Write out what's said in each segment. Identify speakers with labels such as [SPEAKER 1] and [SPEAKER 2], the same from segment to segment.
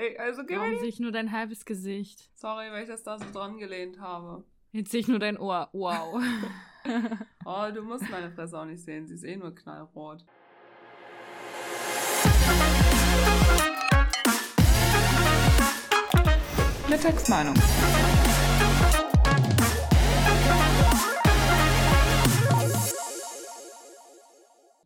[SPEAKER 1] Ey, also geh
[SPEAKER 2] Warum
[SPEAKER 1] mal.
[SPEAKER 2] sehe ich nur dein halbes Gesicht?
[SPEAKER 1] Sorry, weil ich das da so dran gelehnt habe.
[SPEAKER 2] Jetzt sehe ich nur dein Ohr. Wow.
[SPEAKER 1] Oh, du musst meine Fresse auch nicht sehen. Sie ist eh nur knallrot. Mittagsmeinung.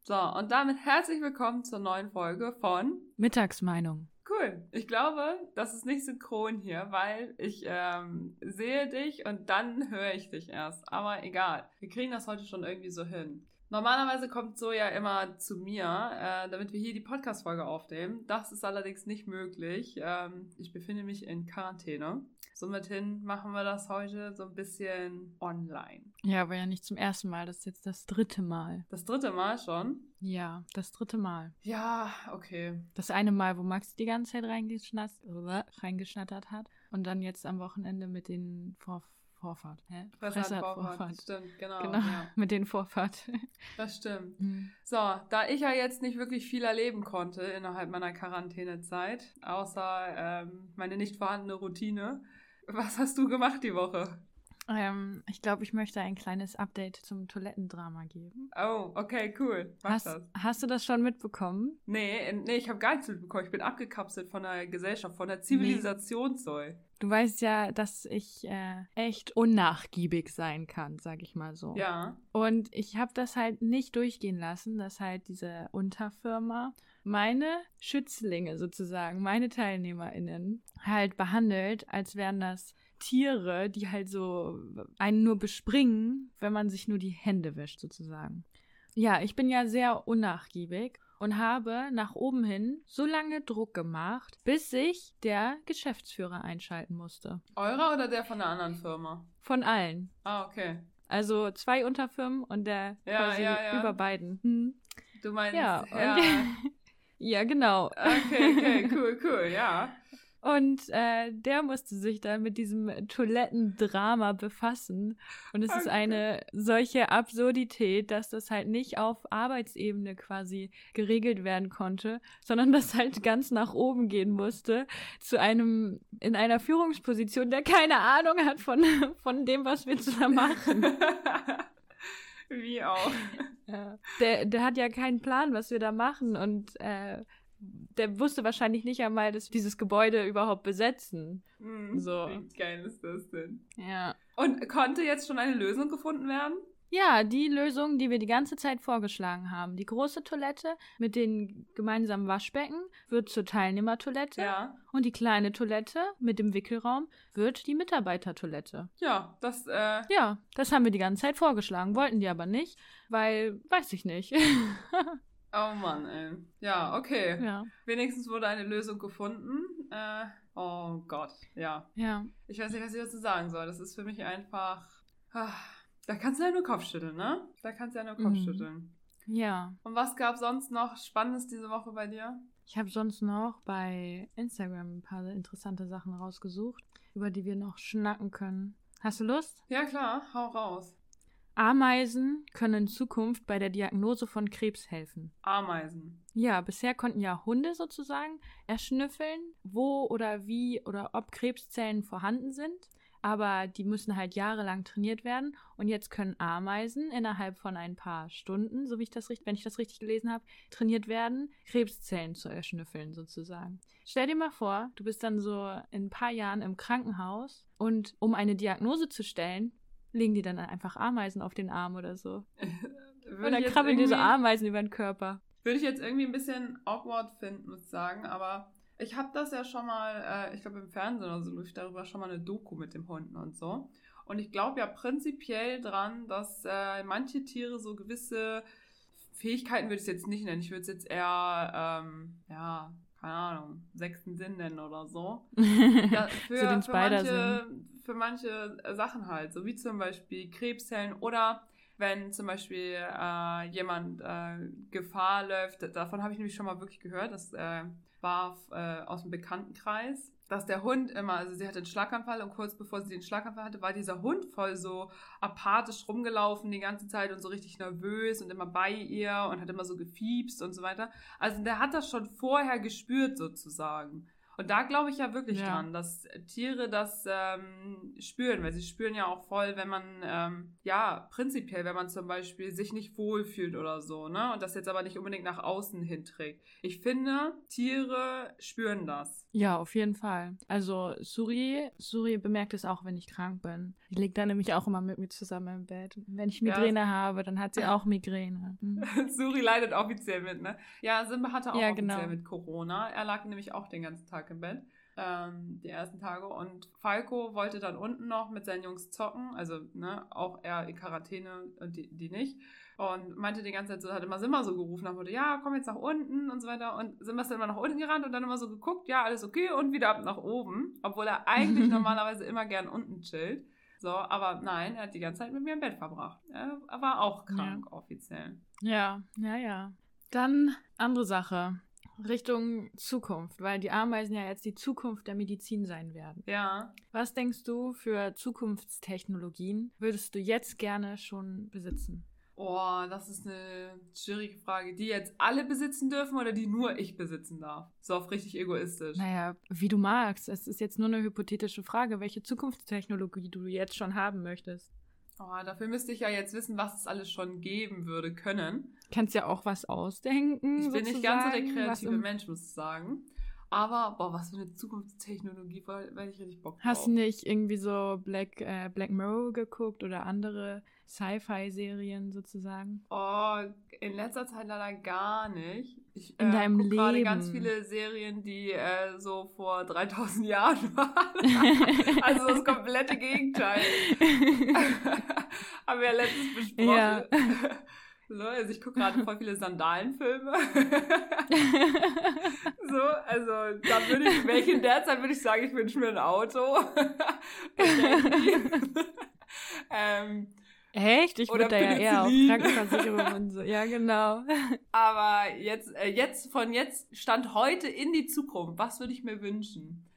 [SPEAKER 1] So, und damit herzlich willkommen zur neuen Folge von
[SPEAKER 2] Mittagsmeinung.
[SPEAKER 1] Cool. Ich glaube, das ist nicht synchron hier, weil ich ähm, sehe dich und dann höre ich dich erst. Aber egal. Wir kriegen das heute schon irgendwie so hin. Normalerweise kommt so ja immer zu mir, äh, damit wir hier die Podcast-Folge aufnehmen. Das ist allerdings nicht möglich. Ähm, ich befinde mich in Quarantäne. Somit machen wir das heute so ein bisschen online.
[SPEAKER 2] Ja, aber ja nicht zum ersten Mal. Das ist jetzt das dritte Mal.
[SPEAKER 1] Das dritte Mal schon.
[SPEAKER 2] Ja, das dritte Mal.
[SPEAKER 1] Ja, okay.
[SPEAKER 2] Das eine Mal, wo Max die ganze Zeit reingeschnattert, reingeschnattert hat. Und dann jetzt am Wochenende mit den Vor Vorfahrt. Hä?
[SPEAKER 1] Fresse hat Vorfahrt. Stimmt, genau.
[SPEAKER 2] Genau,
[SPEAKER 1] Ja,
[SPEAKER 2] mit den Vorfahrt.
[SPEAKER 1] das stimmt.
[SPEAKER 2] Hm.
[SPEAKER 1] So, da ich ja jetzt nicht wirklich viel erleben konnte innerhalb meiner Quarantänezeit, außer ähm, meine nicht vorhandene Routine, was hast du gemacht die Woche?
[SPEAKER 2] Ähm, ich glaube, ich möchte ein kleines Update zum Toilettendrama geben.
[SPEAKER 1] Oh, okay, cool. Mach
[SPEAKER 2] Hast,
[SPEAKER 1] das.
[SPEAKER 2] hast du das schon mitbekommen?
[SPEAKER 1] Nee, nee, ich habe gar nichts mitbekommen. Ich bin abgekapselt von der Gesellschaft, von der Zivilisation soll.
[SPEAKER 2] Du weißt ja, dass ich äh, echt unnachgiebig sein kann, sag ich mal so.
[SPEAKER 1] Ja.
[SPEAKER 2] Und ich habe das halt nicht durchgehen lassen, dass halt diese Unterfirma meine Schützlinge sozusagen, meine TeilnehmerInnen halt behandelt, als wären das Tiere, die halt so einen nur bespringen, wenn man sich nur die Hände wäscht sozusagen. Ja, ich bin ja sehr unnachgiebig und habe nach oben hin so lange Druck gemacht, bis sich der Geschäftsführer einschalten musste.
[SPEAKER 1] Eurer oder der von der anderen Firma?
[SPEAKER 2] Von allen.
[SPEAKER 1] Ah, okay.
[SPEAKER 2] Also zwei Unterfirmen und der
[SPEAKER 1] Ja,
[SPEAKER 2] quasi
[SPEAKER 1] ja, ja.
[SPEAKER 2] über beiden. Hm.
[SPEAKER 1] Du meinst,
[SPEAKER 2] Ja,
[SPEAKER 1] ja.
[SPEAKER 2] genau.
[SPEAKER 1] Okay, okay, cool, cool, ja.
[SPEAKER 2] Und äh, der musste sich dann mit diesem Toilettendrama befassen. Und es ist
[SPEAKER 1] Okay.
[SPEAKER 2] eine solche Absurdität, dass das halt nicht auf Arbeitsebene quasi geregelt werden konnte, sondern das halt ganz nach oben gehen musste zu einem in einer Führungsposition, der keine Ahnung hat von, von dem, was wir zusammen machen.
[SPEAKER 1] Wie auch.
[SPEAKER 2] Ja. Der, der hat ja keinen Plan, was wir da machen und äh, der wusste wahrscheinlich nicht einmal, dass wir dieses Gebäude überhaupt besetzen.
[SPEAKER 1] Hm,
[SPEAKER 2] So.
[SPEAKER 1] Wie geil ist das denn?
[SPEAKER 2] Ja.
[SPEAKER 1] Und konnte jetzt schon eine Lösung gefunden werden?
[SPEAKER 2] Ja, die Lösung, die wir die ganze Zeit vorgeschlagen haben. Die große Toilette mit den gemeinsamen Waschbecken wird zur Teilnehmertoilette
[SPEAKER 1] Ja.
[SPEAKER 2] und die kleine Toilette mit dem Wickelraum wird die Mitarbeitertoilette.
[SPEAKER 1] Ja, das, äh,
[SPEAKER 2] Ja, das haben wir die ganze Zeit vorgeschlagen, wollten die aber nicht, weil, weiß ich nicht.
[SPEAKER 1] oh Mann, ey. Ja, okay.
[SPEAKER 2] ja,
[SPEAKER 1] Wenigstens wurde eine Lösung gefunden. Äh, oh Gott, ja.
[SPEAKER 2] ja.
[SPEAKER 1] Ich weiß nicht, was ich dazu sagen soll. Das ist für mich einfach. Ah, da kannst du ja nur Kopfschütteln, ne? Da kannst du ja nur
[SPEAKER 2] Mhm.
[SPEAKER 1] Kopfschütteln.
[SPEAKER 2] Ja,
[SPEAKER 1] Und was gab sonst noch Spannendes diese Woche bei dir?
[SPEAKER 2] Ich habe sonst noch bei Instagram ein paar interessante Sachen rausgesucht, über die wir noch schnacken können. Hast du Lust?
[SPEAKER 1] Ja, klar, hau raus.
[SPEAKER 2] Ameisen können in Zukunft bei der Diagnose von Krebs helfen.
[SPEAKER 1] Ameisen.
[SPEAKER 2] Ja, bisher konnten ja Hunde sozusagen erschnüffeln, wo oder wie oder ob Krebszellen vorhanden sind. Aber die müssen halt jahrelang trainiert werden. Und jetzt können Ameisen innerhalb von ein paar Stunden, so wie ich das richtig, wenn ich das richtig gelesen habe, trainiert werden, Krebszellen zu erschnüffeln sozusagen. Stell dir mal vor, du bist dann so in ein paar Jahren im Krankenhaus und um eine Diagnose zu stellen, legen die dann einfach Ameisen auf den Arm oder so. Oder krabbeln dir so Ameisen über den Körper.
[SPEAKER 1] Würde ich jetzt irgendwie ein bisschen awkward finden, muss ich sagen, aber ich habe das ja schon mal, äh, ich glaube im Fernsehen oder so, lief darüber schon mal eine Doku mit dem Hunden und so. Und ich glaube ja prinzipiell dran, dass äh, manche Tiere so gewisse Fähigkeiten würde ich es jetzt nicht nennen. Ich würde es jetzt eher, ähm, ja, keine Ahnung, sechsten Sinn nennen oder so. Ja, für,
[SPEAKER 2] so den
[SPEAKER 1] für, manche, für manche Sachen halt, so wie zum Beispiel Krebszellen oder wenn zum Beispiel äh, jemand äh, Gefahr läuft, davon habe ich nämlich schon mal wirklich gehört, das äh, war äh, aus dem Bekanntenkreis, dass der Hund immer, also sie hatte einen Schlaganfall und kurz bevor sie den Schlaganfall hatte, war dieser Hund voll so apathisch rumgelaufen die ganze Zeit und so richtig nervös und immer bei ihr und hat immer so gefiebst und so weiter. Also der hat das schon vorher gespürt sozusagen. Und da glaube ich ja wirklich
[SPEAKER 2] Ja.
[SPEAKER 1] dran, dass Tiere das ähm, spüren, weil sie spüren ja auch voll, wenn man, ähm, ja, prinzipiell, wenn man zum Beispiel sich nicht wohlfühlt oder so, ne? Und das jetzt aber nicht unbedingt nach außen hinträgt. Ich finde, Tiere spüren das.
[SPEAKER 2] Ja, auf jeden Fall. Also Suri, Suri bemerkt es auch, wenn ich krank bin. Die liegt dann nämlich auch immer mit mir zusammen im Bett. Wenn ich
[SPEAKER 1] Ja.
[SPEAKER 2] Migräne habe, dann hat sie auch Migräne. Mhm.
[SPEAKER 1] Suri leidet offiziell mit, ne? Ja, Simba hatte auch
[SPEAKER 2] Ja,
[SPEAKER 1] offiziell
[SPEAKER 2] genau.
[SPEAKER 1] mit Corona. Er lag nämlich auch den ganzen Tag im Bett. Ähm, die ersten Tage. Und Falco wollte dann unten noch mit seinen Jungs zocken. Also, ne, auch er in Quarantäne und die, die nicht. Und meinte die ganze Zeit so, hat immer Simba so gerufen, nach Motto, ja, komm jetzt nach unten und so weiter. Und Simba ist dann immer nach unten gerannt und dann immer so geguckt, ja, alles okay und wieder ab nach oben. Obwohl er eigentlich normalerweise immer gern unten chillt. So, aber nein, er hat die ganze Zeit mit mir im Bett verbracht. Er war auch krank, offiziell.
[SPEAKER 2] Ja, ja, ja. Dann andere Sache. Richtung Zukunft, weil die Ameisen ja jetzt die Zukunft der Medizin sein werden.
[SPEAKER 1] Ja,
[SPEAKER 2] Was denkst du für Zukunftstechnologien würdest du jetzt gerne schon besitzen?
[SPEAKER 1] Oh, das ist eine schwierige Frage. Die jetzt alle besitzen dürfen oder die nur ich besitzen darf? So auf richtig egoistisch.
[SPEAKER 2] Naja, wie du magst. Es ist jetzt nur eine hypothetische Frage, welche Zukunftstechnologie du jetzt schon haben möchtest.
[SPEAKER 1] Oh, dafür müsste ich ja jetzt wissen, was es alles schon geben würde können.
[SPEAKER 2] Kannst ja auch was ausdenken.
[SPEAKER 1] Ich bin nicht ganz so der kreative Mensch, muss ich sagen. Aber, boah, was für eine Zukunftstechnologie, weil ich richtig Bock drauf.
[SPEAKER 2] Hast du nicht irgendwie so Black, äh, Black Mirror geguckt oder andere Sci-Fi-Serien sozusagen?
[SPEAKER 1] Oh, in letzter Zeit leider gar nicht. Ich
[SPEAKER 2] In deinem
[SPEAKER 1] guck gerade
[SPEAKER 2] Leben.
[SPEAKER 1] ganz viele Serien, die äh, so vor 3000 Jahren waren. also das komplette Gegenteil. Haben wir ja letztens besprochen.
[SPEAKER 2] Ja.
[SPEAKER 1] So, also ich gucke gerade voll viele Sandalenfilme. so, also da würde ich, wäre ich in der Zeit, würde ich sagen, ich wünsche mir ein Auto. ähm,
[SPEAKER 2] Echt? Ich würde da ja eher auf. Krankenversicherung und so. Ja, genau.
[SPEAKER 1] aber jetzt, äh, jetzt, von jetzt, Stand heute in die Zukunft, was würde ich mir wünschen?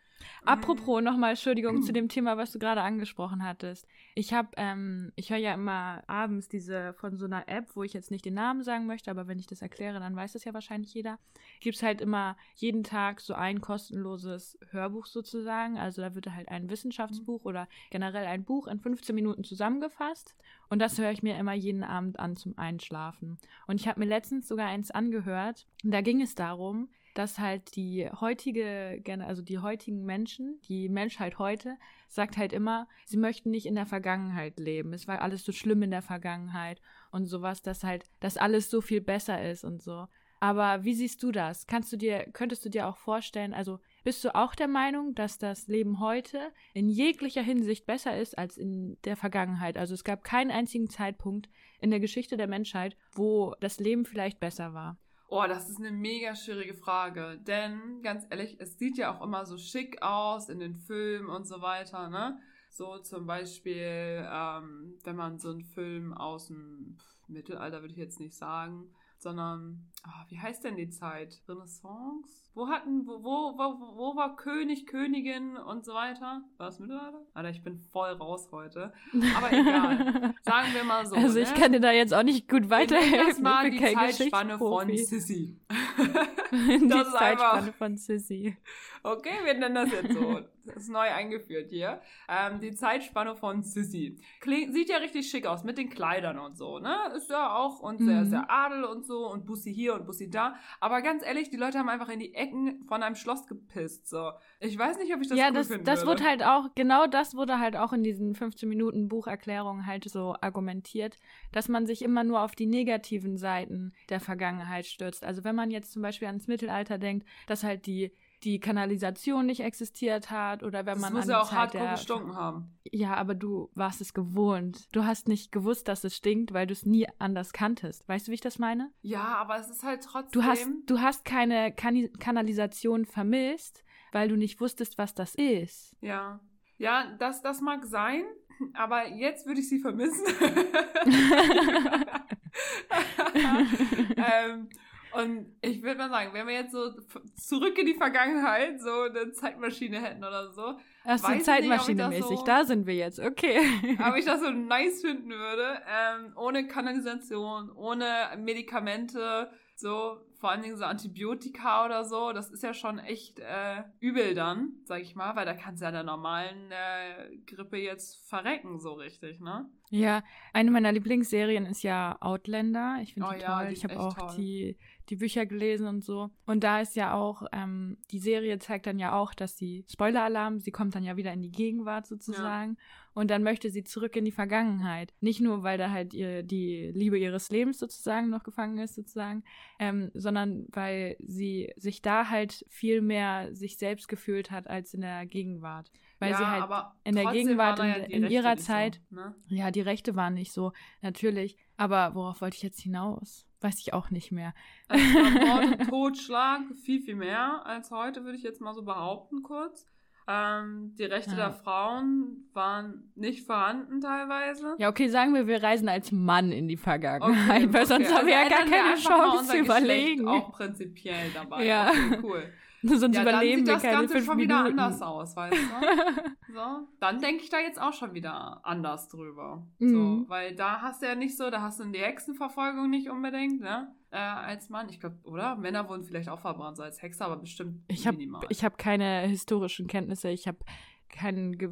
[SPEAKER 2] Apropos nochmal, Entschuldigung, zu dem Thema, was du gerade angesprochen hattest. Ich habe, ähm, ich höre ja immer abends diese von so einer App, wo ich jetzt nicht den Namen sagen möchte, aber wenn ich das erkläre, dann weiß das ja wahrscheinlich jeder. Gibt's halt immer jeden Tag so ein kostenloses Hörbuch sozusagen. Also da wird halt ein Wissenschaftsbuch oder generell ein Buch in 15 Minuten zusammengefasst. Und das höre ich mir immer jeden Abend an zum Einschlafen. Und ich habe mir letztens sogar eins angehört. Und da ging es darum, dass halt die heutige, also die heutigen Menschen, die Menschheit heute, sagt halt immer, sie möchten nicht in der Vergangenheit leben. Es war alles so schlimm in der Vergangenheit und sowas, dass halt, dass alles so viel besser ist und so. Aber wie siehst du das? Kannst du dir, könntest du dir auch vorstellen, also bist du auch der Meinung, dass das Leben heute in jeglicher Hinsicht besser ist als in der Vergangenheit? Also es gab keinen einzigen Zeitpunkt in der Geschichte der Menschheit, wo das Leben vielleicht besser war.
[SPEAKER 1] Oh, das ist eine mega schwierige Frage. Denn, ganz ehrlich, es sieht ja auch immer so schick aus in den Filmen und so weiter, ne? So zum Beispiel, ähm, wenn man so einen Film aus dem Mittelalter, würde ich jetzt nicht sagen, sondern, ah, wie heißt denn die Zeit? Renaissance? Wo hatten, wo, wo, wo, wo war König, Königin und so weiter? War das Mittelalter? Alter, ich bin voll raus heute. Aber egal. Sagen wir mal so.
[SPEAKER 2] Also ich
[SPEAKER 1] ne?
[SPEAKER 2] kann dir da jetzt auch nicht gut
[SPEAKER 1] Wir nennen das
[SPEAKER 2] weiterhelfen.
[SPEAKER 1] mal die Zeitspanne von. Sissy.
[SPEAKER 2] die
[SPEAKER 1] das
[SPEAKER 2] Zeitspanne von Sissy.
[SPEAKER 1] Okay, wir nennen das jetzt so. Das ist neu eingeführt hier. Ähm, die Zeitspanne von Sissy. Kling, sieht ja richtig schick aus mit den Kleidern und so, ne? Ist ja auch und sehr,
[SPEAKER 2] Mhm.
[SPEAKER 1] sehr Adel und so und Bussi hier und Bussi da. Aber ganz ehrlich, die Leute haben einfach in die Ecken von einem Schloss gepisst. So. Ich weiß nicht, ob ich das
[SPEAKER 2] ja,
[SPEAKER 1] cool
[SPEAKER 2] das, das
[SPEAKER 1] würde.
[SPEAKER 2] wurde halt auch, genau das wurde halt auch in diesen 15 Minuten Bucherklärungen halt so argumentiert, dass man sich immer nur auf die negativen Seiten der Vergangenheit stürzt. Also wenn man jetzt zum Beispiel ans Mittelalter denkt, dass halt die die Kanalisation nicht existiert hat oder wenn
[SPEAKER 1] das
[SPEAKER 2] man
[SPEAKER 1] muss
[SPEAKER 2] an
[SPEAKER 1] ja auch
[SPEAKER 2] der
[SPEAKER 1] gestunken haben.
[SPEAKER 2] Ja, aber du warst es gewohnt. Du hast nicht gewusst, dass es stinkt, weil du es nie anders kanntest. Weißt du, wie ich das meine?
[SPEAKER 1] Ja, aber es ist halt trotzdem.
[SPEAKER 2] Du hast, du hast keine kan Kanalisation vermisst, weil du nicht wusstest, was das ist.
[SPEAKER 1] Ja. Ja, das, das mag sein, aber jetzt würde ich sie vermissen. ähm, und ich würde mal sagen, wenn wir jetzt so zurück in die Vergangenheit so eine Zeitmaschine hätten oder so,
[SPEAKER 2] Ach so,
[SPEAKER 1] Weiß ich nicht, ob ich
[SPEAKER 2] Zeitmaschine
[SPEAKER 1] das
[SPEAKER 2] mäßig.
[SPEAKER 1] so-
[SPEAKER 2] Da sind wir jetzt. Okay.
[SPEAKER 1] aber ich das so nice finden würde, ähm, ohne Kanalisation, ohne Medikamente, so vor allen Dingen so Antibiotika oder so, das ist ja schon echt äh, übel dann, sag ich mal, weil da kannst du ja der normalen äh, Grippe jetzt verrecken, so richtig, ne?
[SPEAKER 2] Ja, eine meiner Lieblingsserien ist ja Outlander. Ich finde
[SPEAKER 1] Oh
[SPEAKER 2] die
[SPEAKER 1] ja,
[SPEAKER 2] toll.
[SPEAKER 1] die
[SPEAKER 2] ich habe auch
[SPEAKER 1] toll.
[SPEAKER 2] die, die Bücher gelesen und so. Und da ist ja auch, ähm, die Serie zeigt dann ja auch, dass die Spoiler-Alarm, sie kommt dann ja wieder in die Gegenwart sozusagen. Und dann möchte sie zurück in die Vergangenheit. Nicht nur, weil da halt ihr, die Liebe ihres Lebens sozusagen noch gefangen ist, sozusagen, ähm, sondern weil sie sich da halt viel mehr sich selbst gefühlt hat als in der Gegenwart. Weil
[SPEAKER 1] ja,
[SPEAKER 2] sie halt in der Gegenwart, in-
[SPEAKER 1] ja
[SPEAKER 2] in
[SPEAKER 1] Rechte
[SPEAKER 2] ihrer Zeit-
[SPEAKER 1] So, ne?
[SPEAKER 2] ja, die Rechte waren nicht so, natürlich. Aber worauf wollte ich jetzt hinaus? Weiß ich auch nicht mehr.
[SPEAKER 1] Also Mord und Totschlag viel, viel mehr als heute, würde ich jetzt mal so behaupten kurz. Ähm, die Rechte
[SPEAKER 2] Ja.
[SPEAKER 1] der Frauen waren nicht vorhanden teilweise.
[SPEAKER 2] Ja, okay, sagen wir, wir reisen als Mann in die Vergangenheit,
[SPEAKER 1] Okay,
[SPEAKER 2] weil sonst
[SPEAKER 1] okay.
[SPEAKER 2] haben wir ja
[SPEAKER 1] Also
[SPEAKER 2] gar
[SPEAKER 1] ändern wir
[SPEAKER 2] keine Chance zu
[SPEAKER 1] Geschlecht
[SPEAKER 2] überlegen.
[SPEAKER 1] Auch prinzipiell dabei.
[SPEAKER 2] Ja.
[SPEAKER 1] Okay, cool.
[SPEAKER 2] sonst
[SPEAKER 1] Ja, dann sieht das Ganze schon wieder
[SPEAKER 2] Minuten.
[SPEAKER 1] anders aus, weißt du? So, dann denke ich da jetzt auch schon wieder anders drüber.
[SPEAKER 2] Mhm.
[SPEAKER 1] So, weil da hast du ja nicht so, da hast du die Hexenverfolgung nicht unbedingt, ne? Äh, als Mann. Ich glaube, oder? Männer wurden vielleicht auch verbrannt, so als Hexer, aber bestimmt
[SPEAKER 2] Ich habe
[SPEAKER 1] minimal.
[SPEAKER 2] ich hab keine historischen Kenntnisse, ich habe kein Ge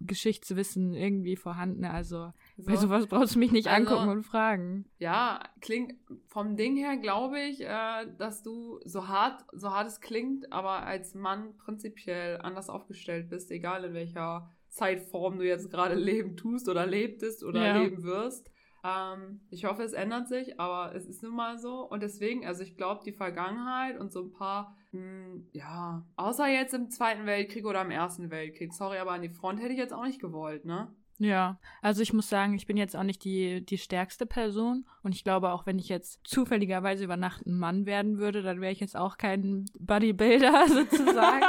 [SPEAKER 2] Geschichtswissen irgendwie vorhanden. Also bei
[SPEAKER 1] So.
[SPEAKER 2] sowas brauchst du mich nicht
[SPEAKER 1] Also-
[SPEAKER 2] angucken und fragen.
[SPEAKER 1] Ja, klingt vom Ding her, glaube ich, äh, dass du so hart, so hart es klingt, aber als Mann prinzipiell anders aufgestellt bist, egal in welcher Zeitform du jetzt gerade leben tust oder lebtest oder
[SPEAKER 2] Ja.
[SPEAKER 1] leben wirst. Ähm, ich hoffe, es ändert sich, aber es ist nun mal so. Und deswegen, also ich glaube, die Vergangenheit und so ein paar, mh, ja, außer jetzt im Zweiten Weltkrieg oder im Ersten Weltkrieg, sorry, aber an die Front hätte ich jetzt auch nicht gewollt, ne?
[SPEAKER 2] Ja, also ich muss sagen, ich bin jetzt auch nicht die, die stärkste Person und ich glaube auch, wenn ich jetzt zufälligerweise über Nacht ein Mann werden würde, dann wäre ich jetzt auch kein Bodybuilder sozusagen.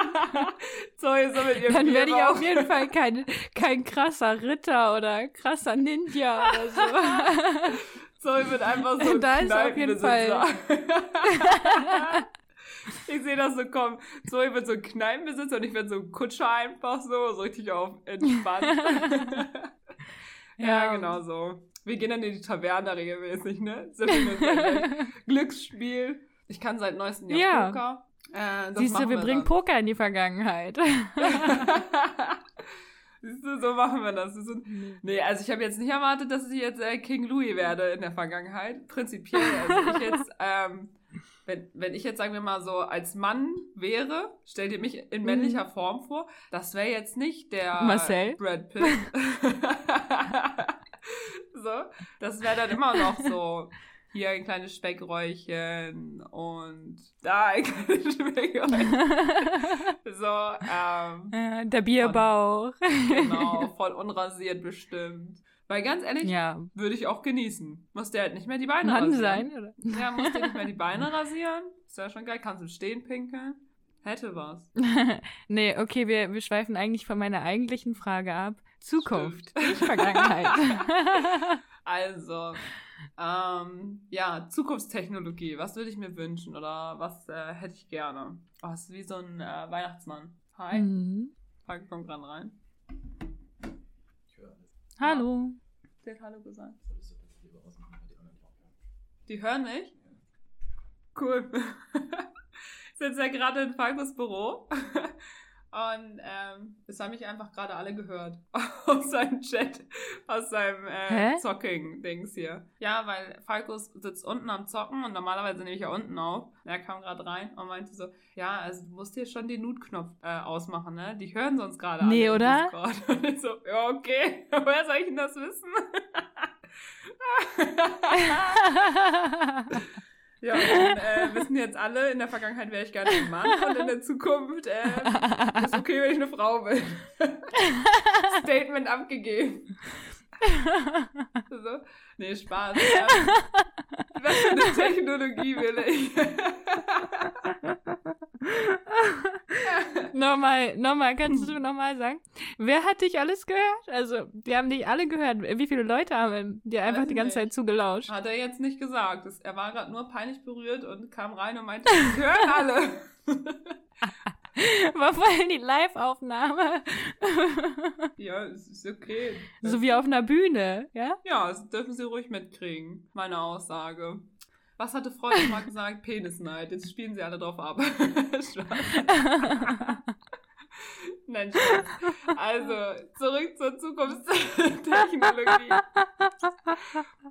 [SPEAKER 1] Sorry, so mit ihrem
[SPEAKER 2] dann werde ich auf jeden Fall kein, kein krasser Ritter oder krasser Ninja oder so.
[SPEAKER 1] Zoe wird einfach so ein
[SPEAKER 2] Da ist auf jeden
[SPEAKER 1] Kneipenbesitzer. ich sehe das so kommen. Zoe wird so ein Kneipenbesitzer und ich werde so ein Kutscher einfach so, so richtig auf entspannt. ja,
[SPEAKER 2] Ja.
[SPEAKER 1] genau so. Wir gehen dann in die Taverne regelmäßig, ne? Wir Glücksspiel. Ich kann seit neuestem Jahr
[SPEAKER 2] Ja.
[SPEAKER 1] Poker. Äh,
[SPEAKER 2] Siehst du,
[SPEAKER 1] machen
[SPEAKER 2] wir bringen
[SPEAKER 1] dann.
[SPEAKER 2] Poker in die Vergangenheit.
[SPEAKER 1] Siehst du, so machen wir das. das ist, nee, also ich habe jetzt nicht erwartet, dass ich jetzt äh, King Louis werde in der Vergangenheit. Prinzipiell. Also ich jetzt, ähm, wenn, wenn ich jetzt, sagen wir mal, so als Mann wäre, stell dir mich in männlicher Form vor, das wäre jetzt nicht der
[SPEAKER 2] Marcel?
[SPEAKER 1] Brad Pitt. so, das wäre dann immer noch so. Hier ein kleines Speckräuchchen und da ein kleines Speckräuchchen. So, ähm,
[SPEAKER 2] Äh, Der Bierbauch.
[SPEAKER 1] Genau, voll unrasiert bestimmt. Weil ganz ehrlich,
[SPEAKER 2] Ja,
[SPEAKER 1] würde ich auch genießen. Muss der halt nicht mehr die Beine
[SPEAKER 2] Mann
[SPEAKER 1] rasieren.
[SPEAKER 2] sein, oder?
[SPEAKER 1] Ja, muss der nicht mehr die Beine rasieren. Ist ja schon geil. Kannst du stehen pinkeln. Hätte was.
[SPEAKER 2] nee, okay, wir, wir schweifen eigentlich von meiner eigentlichen Frage ab. Zukunft, nicht Vergangenheit.
[SPEAKER 1] Also, ähm, ja, Zukunftstechnologie. Was würde ich mir wünschen oder was äh, hätte ich gerne? Oh, das ist wie so ein äh, Weihnachtsmann. Hi.
[SPEAKER 2] mhm.
[SPEAKER 1] Hi, komm gerade rein.
[SPEAKER 2] Hallo.
[SPEAKER 1] Der hat Hallo gesagt.
[SPEAKER 3] Solltest du das lieber ausmachen, weil die anderen nicht auch hören.
[SPEAKER 1] Die hören mich? Cool. Ich sitze ja gerade in Falkos Büro. Und ähm, es haben mich einfach gerade alle gehört. Aus seinem Chat, aus seinem äh, Zocking-Dings hier. Ja, weil Falkos sitzt unten am Zocken und normalerweise nehme ich ja unten auf. Er kam gerade rein und meinte so, ja, also du musst hier schon den Nutknopf äh, ausmachen, ne? Die hören sonst gerade
[SPEAKER 2] Nee,
[SPEAKER 1] alle im
[SPEAKER 2] oder?
[SPEAKER 1] Und ich so, ja, okay. Woher soll ich denn das wissen? Ja, und dann äh, wissen jetzt alle, in der Vergangenheit wäre ich gerne ein Mann und in der Zukunft äh, ist okay, wenn ich eine Frau bin. Statement abgegeben. so. Nee, Spaß. Ähm, was für eine Technologie will ich?
[SPEAKER 2] nochmal, nochmal, kannst du nochmal sagen? Wer hat dich alles gehört? Also, wir haben dich alle gehört. Wie viele Leute haben dir einfach
[SPEAKER 1] Weiß
[SPEAKER 2] die ganze
[SPEAKER 1] nicht.
[SPEAKER 2] Zeit zugelauscht?
[SPEAKER 1] Hat er jetzt nicht gesagt. Er war gerade nur peinlich berührt und kam rein und meinte, ich hören alle.
[SPEAKER 2] War voll die Live-Aufnahme.
[SPEAKER 1] ja, es ist okay.
[SPEAKER 2] so wie auf einer Bühne, ja?
[SPEAKER 1] Ja, das dürfen Sie ruhig mitkriegen, meine Aussage. Was hatte Freund mal gesagt? Penisneid. Jetzt spielen sie alle drauf ab. Nein, Spaß. Also, zurück zur Zukunftstechnologie.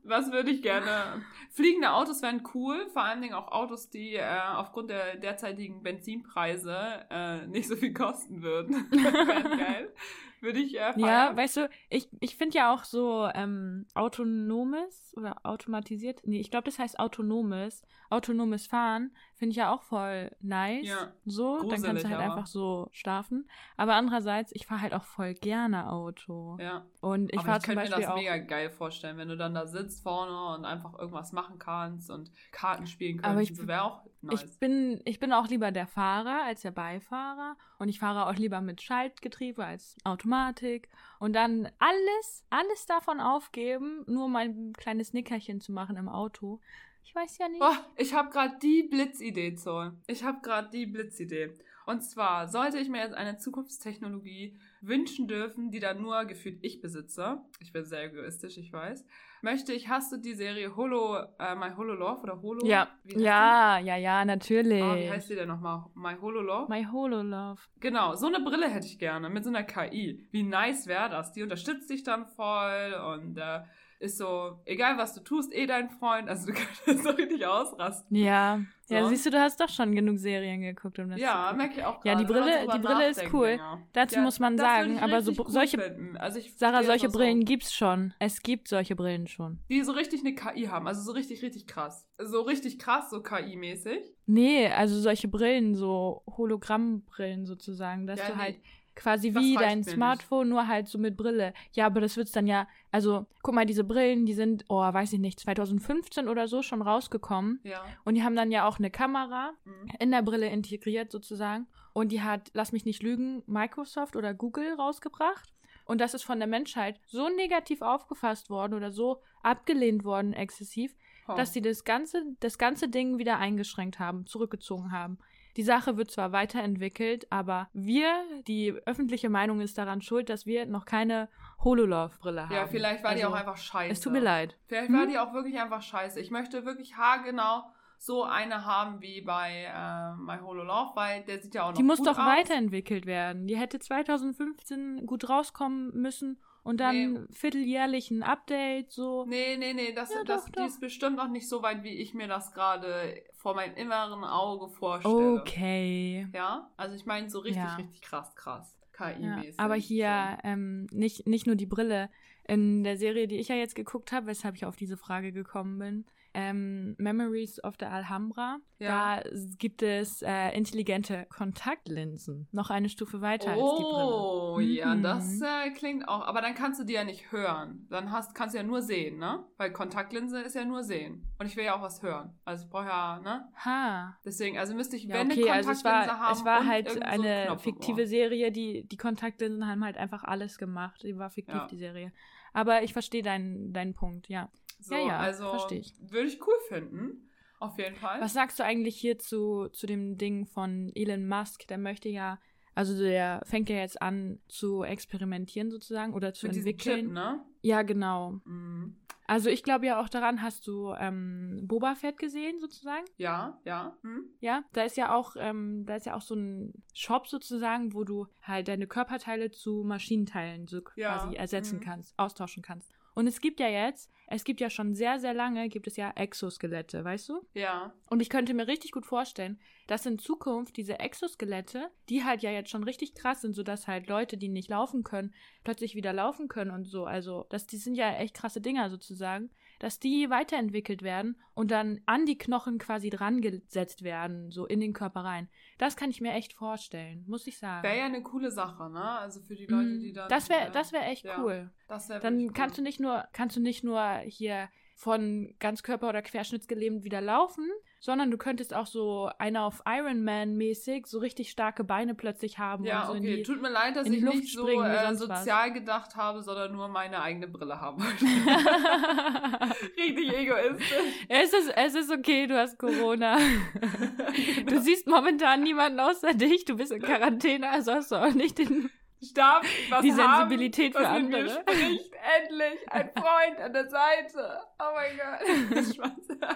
[SPEAKER 1] Was würde ich gerne? Fliegende Autos wären cool, vor allen Dingen auch Autos, die äh, aufgrund der derzeitigen Benzinpreise äh, nicht so viel kosten würden. wären geil. Würde ich äh, feiern.
[SPEAKER 2] Ja, weißt du, ich, ich finde ja auch so ähm, autonomes oder automatisiert, nee, ich glaube, das heißt autonomes, autonomes Fahren, finde ich ja auch voll nice.
[SPEAKER 1] Ja,
[SPEAKER 2] so, dann kannst du halt
[SPEAKER 1] aber.
[SPEAKER 2] einfach so schlafen. Aber andererseits, ich fahre halt auch voll gerne Auto.
[SPEAKER 1] Ja.
[SPEAKER 2] Und ich
[SPEAKER 1] Aber
[SPEAKER 2] fahre
[SPEAKER 1] ich
[SPEAKER 2] zum
[SPEAKER 1] könnte mir
[SPEAKER 2] Beispiel
[SPEAKER 1] das
[SPEAKER 2] auch.
[SPEAKER 1] mega geil vorstellen, wenn du dann da sitzt vorne und einfach irgendwas machen kannst und Karten spielen
[SPEAKER 2] Aber
[SPEAKER 1] könntest.
[SPEAKER 2] ich-
[SPEAKER 1] wäre auch nice.
[SPEAKER 2] Ich bin, ich bin auch lieber der Fahrer als der Beifahrer und ich fahre auch lieber mit Schaltgetriebe als Automatik und dann alles, alles davon aufgeben, nur mein kleines Nickerchen zu machen im Auto. Ich weiß ja nicht.
[SPEAKER 1] Oh, ich habe gerade die Blitzidee, Zoll. Ich habe gerade die Blitzidee. Und zwar sollte ich mir jetzt eine Zukunftstechnologie wünschen dürfen, die dann nur gefühlt ich besitze. Ich bin sehr egoistisch, ich weiß. Möchte ich, hast du die Serie Holo, äh, My Holo Love oder Holo?
[SPEAKER 2] ja, ja, ja, ja, natürlich.
[SPEAKER 1] Ah, wie heißt die denn nochmal? My Holo Love?
[SPEAKER 2] My Hololove.
[SPEAKER 1] Genau, so eine Brille hätte ich gerne mit so einer KI. Wie nice wäre das? Die unterstützt dich dann voll und äh, ist so, egal was du tust, eh dein Freund. Also du kannst so richtig ausrasten.
[SPEAKER 2] Ja. Ja,
[SPEAKER 1] So.
[SPEAKER 2] siehst du, du hast doch schon genug Serien geguckt, um das
[SPEAKER 1] Ja, merke ich auch
[SPEAKER 2] Ja, die
[SPEAKER 1] gerade, wenn man
[SPEAKER 2] Brille- die Brille ist cool.
[SPEAKER 1] länger.
[SPEAKER 2] Dazu muss man sagen, aber so
[SPEAKER 1] cool
[SPEAKER 2] solche-.
[SPEAKER 1] Also ich
[SPEAKER 2] Sarah, solche Brillen
[SPEAKER 1] so,
[SPEAKER 2] gibt's schon. Es gibt solche Brillen schon.
[SPEAKER 1] die so richtig eine KI haben. Also so richtig, richtig krass. So richtig krass, so KI-mäßig.
[SPEAKER 2] Nee, also solche Brillen, so Hologrammbrillen sozusagen, dass
[SPEAKER 1] Ja,
[SPEAKER 2] du
[SPEAKER 1] nee.
[SPEAKER 2] halt quasi
[SPEAKER 1] Das
[SPEAKER 2] wie dein
[SPEAKER 1] mir nicht.
[SPEAKER 2] Smartphone, nur halt so mit Brille. Ja, aber das wird's dann ja, also guck mal, diese Brillen, die sind, oh, weiß ich nicht, 2015 oder so schon rausgekommen.
[SPEAKER 1] Ja.
[SPEAKER 2] Und die haben dann ja auch eine Kamera
[SPEAKER 1] Mhm.
[SPEAKER 2] in der Brille integriert sozusagen. Und die hat, lass mich nicht lügen, Microsoft oder Google rausgebracht. Und das ist von der Menschheit so negativ aufgefasst worden oder so abgelehnt worden exzessiv,
[SPEAKER 1] Oh.
[SPEAKER 2] dass sie das ganze, das ganze Ding wieder eingeschränkt haben, zurückgezogen haben. Die Sache wird zwar weiterentwickelt, aber wir, die öffentliche Meinung ist daran schuld, dass wir noch keine Hololove-Brille haben.
[SPEAKER 1] ja, vielleicht war die
[SPEAKER 2] Also,
[SPEAKER 1] auch einfach scheiße.
[SPEAKER 2] Es tut mir leid.
[SPEAKER 1] Vielleicht
[SPEAKER 2] Hm?
[SPEAKER 1] war die auch wirklich einfach scheiße. Ich möchte wirklich haargenau so eine haben wie bei äh, My Holo Love, weil der sieht ja auch noch
[SPEAKER 2] Die muss doch
[SPEAKER 1] aus.
[SPEAKER 2] weiterentwickelt werden. Die hätte 2015 gut rauskommen müssen und dann
[SPEAKER 1] Nee.
[SPEAKER 2] vierteljährlich ein Update, so.
[SPEAKER 1] Nee, nee, nee, das,
[SPEAKER 2] Ja,
[SPEAKER 1] das,
[SPEAKER 2] doch,
[SPEAKER 1] die
[SPEAKER 2] doch.
[SPEAKER 1] ist bestimmt noch nicht so weit, wie ich mir das gerade vor meinem inneren Auge vorstelle.
[SPEAKER 2] Okay.
[SPEAKER 1] Ja, also ich meine so richtig,
[SPEAKER 2] Ja.
[SPEAKER 1] richtig krass, krass.
[SPEAKER 2] Ja,
[SPEAKER 1] KI-mäßig.
[SPEAKER 2] aber hier ähm, nicht, nicht nur die Brille. In der Serie, die ich ja jetzt geguckt habe, weshalb ich auf diese Frage gekommen bin, ähm, Memories of the Alhambra,
[SPEAKER 1] Ja.
[SPEAKER 2] da gibt es äh, intelligente Kontaktlinsen. Noch eine Stufe weiter als die Brille.
[SPEAKER 1] Oh, ja,
[SPEAKER 2] Mhm.
[SPEAKER 1] das äh, klingt auch. Aber dann kannst du die ja nicht hören. Dann hast, kannst du ja nur sehen, ne? Weil Kontaktlinse ist ja nur sehen. Und ich will ja auch was hören. Also ich brauche ja, ne?
[SPEAKER 2] Ha.
[SPEAKER 1] Deswegen, also müsste ich,
[SPEAKER 2] Ja,
[SPEAKER 1] wenn
[SPEAKER 2] okay,
[SPEAKER 1] eine
[SPEAKER 2] also es
[SPEAKER 1] Kontaktlinse
[SPEAKER 2] war,
[SPEAKER 1] haben
[SPEAKER 2] es war halt
[SPEAKER 1] so
[SPEAKER 2] eine
[SPEAKER 1] Ohr.
[SPEAKER 2] fiktive Serie, die, die Kontaktlinsen haben halt einfach alles gemacht. Die war fiktiv,
[SPEAKER 1] Ja.
[SPEAKER 2] die Serie. Aber ich verstehe deinen, deinen Punkt, ja.
[SPEAKER 1] So,
[SPEAKER 2] Ja, ja,
[SPEAKER 1] also
[SPEAKER 2] versteh ich.
[SPEAKER 1] würde ich cool finden. Auf jeden Fall.
[SPEAKER 2] Was sagst du eigentlich hier zu, zu dem Ding von Elon Musk? Der möchte ja, also der fängt ja jetzt an zu experimentieren sozusagen oder zu
[SPEAKER 1] Mit
[SPEAKER 2] entwickeln.
[SPEAKER 1] Chip, ne?
[SPEAKER 2] Ja, genau.
[SPEAKER 1] Mhm.
[SPEAKER 2] Also ich glaube ja auch daran, hast du ähm, Boba Fett gesehen sozusagen?
[SPEAKER 1] Ja, ja. Hm?
[SPEAKER 2] Ja, da ist ja auch, ähm, da ist ja auch so ein Shop sozusagen, wo du halt deine Körperteile zu Maschinenteilen so
[SPEAKER 1] Ja,
[SPEAKER 2] quasi ersetzen
[SPEAKER 1] mhm.
[SPEAKER 2] kannst, austauschen kannst. Und es gibt ja jetzt, es gibt ja schon sehr, sehr lange, gibt es ja Exoskelette, weißt du?
[SPEAKER 1] Ja.
[SPEAKER 2] Und ich könnte mir richtig gut vorstellen, dass in Zukunft diese Exoskelette, die halt ja jetzt schon richtig krass sind, sodass halt Leute, die nicht laufen können, plötzlich wieder laufen können und so. Also, das, die sind ja echt krasse Dinger sozusagen, dass die weiterentwickelt werden und dann an die Knochen quasi dran gesetzt werden, so in den Körper rein. Das kann ich mir echt vorstellen, muss ich sagen.
[SPEAKER 1] Wäre ja eine coole Sache, ne? Also für die Leute,
[SPEAKER 2] Mm,
[SPEAKER 1] die dann.
[SPEAKER 2] das wäre
[SPEAKER 1] äh,
[SPEAKER 2] das wär echt
[SPEAKER 1] ja,
[SPEAKER 2] cool.
[SPEAKER 1] Das wäre
[SPEAKER 2] Dann kannst du nicht nur, kannst du nicht nur hier von Ganzkörper- oder Querschnittsgelähmt wieder laufen, sondern du könntest auch so eine auf Iron Man mäßig so richtig starke Beine plötzlich haben
[SPEAKER 1] Ja,
[SPEAKER 2] so
[SPEAKER 1] okay.
[SPEAKER 2] die,
[SPEAKER 1] Tut mir leid, dass ich nicht so äh,
[SPEAKER 2] sonst was.
[SPEAKER 1] sozial gedacht habe, sondern nur meine eigene Brille haben wollte. Richtig egoistisch.
[SPEAKER 2] es, ist, es ist okay, du hast Corona.
[SPEAKER 1] Genau.
[SPEAKER 2] Du siehst momentan niemanden außer dich, du bist in Quarantäne, also hast du auch nicht den...
[SPEAKER 1] Darf was
[SPEAKER 2] Die
[SPEAKER 1] haben,
[SPEAKER 2] Sensibilität für
[SPEAKER 1] was mit mir
[SPEAKER 2] andere.
[SPEAKER 1] spricht. Endlich ein Freund an der Seite. Oh mein Gott.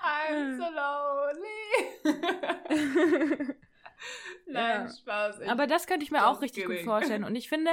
[SPEAKER 1] I'm so lonely. Nein,
[SPEAKER 2] Ja.
[SPEAKER 1] Spaß. Ich,
[SPEAKER 2] Aber das könnte ich mir auch richtig gut vorstellen. Und ich finde,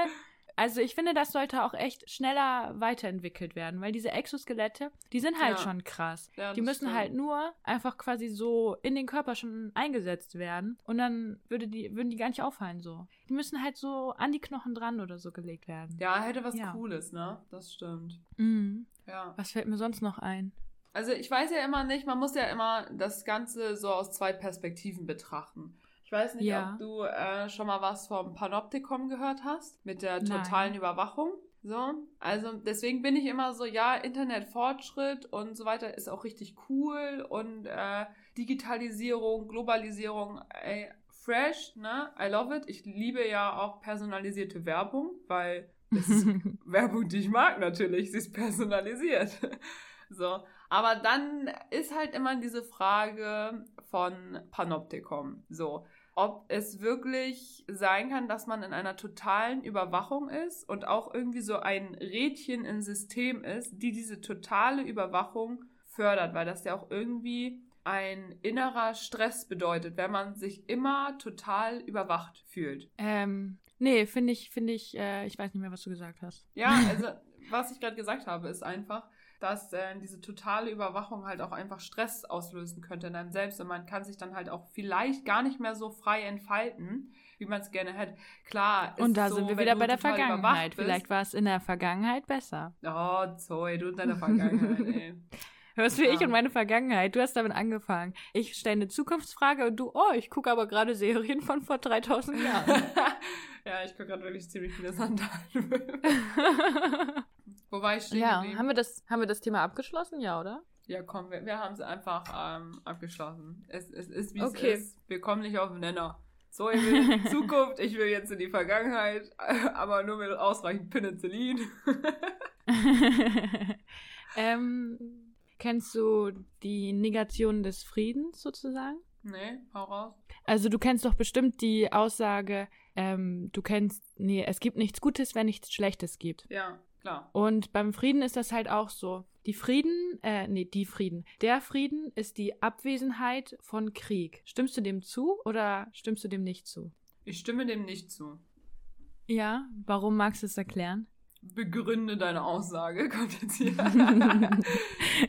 [SPEAKER 2] also ich finde, das sollte auch echt schneller weiterentwickelt werden, weil diese Exoskelette, die sind halt
[SPEAKER 1] Ja.
[SPEAKER 2] schon krass.
[SPEAKER 1] Ja,
[SPEAKER 2] die müssen
[SPEAKER 1] stimmt.
[SPEAKER 2] halt nur einfach quasi so in den Körper schon eingesetzt werden und dann würde die, würden die gar nicht auffallen so. Die müssen halt so an die Knochen dran oder so gelegt werden.
[SPEAKER 1] Ja, hätte was
[SPEAKER 2] Ja.
[SPEAKER 1] Cooles, ne? Das stimmt.
[SPEAKER 2] Mhm.
[SPEAKER 1] Ja.
[SPEAKER 2] Was fällt mir sonst noch ein?
[SPEAKER 1] Also ich weiß ja immer nicht, man muss ja immer das Ganze so aus zwei Perspektiven betrachten. Ich weiß nicht,
[SPEAKER 2] Ja.
[SPEAKER 1] ob du äh, schon mal was vom Panoptikum gehört hast, mit der
[SPEAKER 2] Nein.
[SPEAKER 1] totalen Überwachung. So, also deswegen bin ich immer so, ja, Internetfortschritt und so weiter ist auch richtig cool und äh, Digitalisierung, Globalisierung, ey, fresh, ne? I love it. Ich liebe ja auch personalisierte Werbung, weil es ist Werbung, die ich mag natürlich. Sie ist personalisiert. So. Aber dann ist halt immer diese Frage von Panoptikum. So. Ob es wirklich sein kann, dass man in einer totalen Überwachung ist und auch irgendwie so ein Rädchen im System ist, die diese totale Überwachung fördert, weil das ja auch irgendwie ein innerer Stress bedeutet, wenn man sich immer total überwacht fühlt.
[SPEAKER 2] ähm, nee, finde ich, finde ich, äh, ich weiß nicht mehr, was du gesagt hast.
[SPEAKER 1] Ja, also was ich gerade gesagt habe, ist einfach, dass äh, diese totale Überwachung halt auch einfach Stress auslösen könnte in einem selbst und man kann sich dann halt auch vielleicht gar nicht mehr so frei entfalten, wie man es gerne hätte. Klar, ist
[SPEAKER 2] Und da
[SPEAKER 1] so,
[SPEAKER 2] sind wir wieder
[SPEAKER 1] du
[SPEAKER 2] bei der Vergangenheit.
[SPEAKER 1] bist-
[SPEAKER 2] Vielleicht war es in der Vergangenheit besser.
[SPEAKER 1] Oh, Zoe, du in deiner Vergangenheit, ey.
[SPEAKER 2] Hörst wie ich
[SPEAKER 1] Ja.
[SPEAKER 2] und meine Vergangenheit. Du hast damit angefangen. Ich stelle eine Zukunftsfrage und du, oh, ich gucke aber gerade Serien von vor 3000 Jahren.
[SPEAKER 1] ja, ich gucke gerade wirklich ziemlich viele Sandalen. Wo war ich stehen
[SPEAKER 2] ja,
[SPEAKER 1] geblieben?
[SPEAKER 2] haben wir, das, haben wir das Thema abgeschlossen? Ja, oder?
[SPEAKER 1] Ja, komm, wir, wir haben es einfach ähm, abgeschlossen. Es, es ist, wie
[SPEAKER 2] Okay.
[SPEAKER 1] es ist. Wir kommen nicht auf den Nenner. So, ich will in die Zukunft, ich will jetzt in die Vergangenheit, aber nur mit ausreichend Penicillin.
[SPEAKER 2] ähm, kennst du die Negation des Friedens sozusagen?
[SPEAKER 1] Nee, hau raus.
[SPEAKER 2] Also du kennst doch bestimmt die Aussage, ähm, du kennst, nee, es gibt nichts Gutes, wenn nichts Schlechtes gibt.
[SPEAKER 1] Ja, klar.
[SPEAKER 2] Und beim Frieden ist das halt auch so. Die Frieden, äh, nee, die Frieden. Der Frieden ist die Abwesenheit von Krieg. Stimmst du dem zu oder stimmst du dem nicht zu?
[SPEAKER 1] Ich stimme dem nicht zu.
[SPEAKER 2] Ja, warum magst du es erklären?
[SPEAKER 1] Begründe deine Aussage, kommt jetzt hier.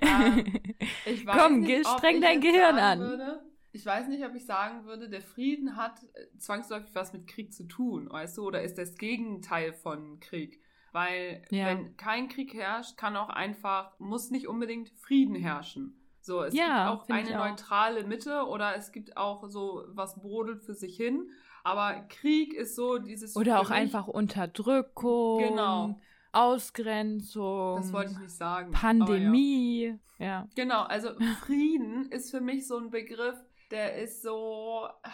[SPEAKER 1] Ähm, ich weiß
[SPEAKER 2] Komm,
[SPEAKER 1] nicht,
[SPEAKER 2] streng dein Gehirn an.
[SPEAKER 1] Würde, ich weiß nicht, ob ich sagen würde, der Frieden hat äh, zwangsläufig was mit Krieg zu tun, weißt du, oder ist das Gegenteil von Krieg? Weil
[SPEAKER 2] Ja.
[SPEAKER 1] wenn kein Krieg herrscht, kann auch einfach, muss nicht unbedingt Frieden herrschen. So, es
[SPEAKER 2] Ja,
[SPEAKER 1] gibt auch eine
[SPEAKER 2] auch.
[SPEAKER 1] neutrale Mitte oder es gibt auch so, was brodelt für sich hin. Aber Krieg ist so dieses.
[SPEAKER 2] Oder auch
[SPEAKER 1] mich-
[SPEAKER 2] einfach Unterdrückung,
[SPEAKER 1] Genau.
[SPEAKER 2] Ausgrenzung,
[SPEAKER 1] Das wollte ich nicht sagen. aber ja.
[SPEAKER 2] Pandemie. Ja.
[SPEAKER 1] Genau, also Frieden ist für mich so ein Begriff, der ist so ah,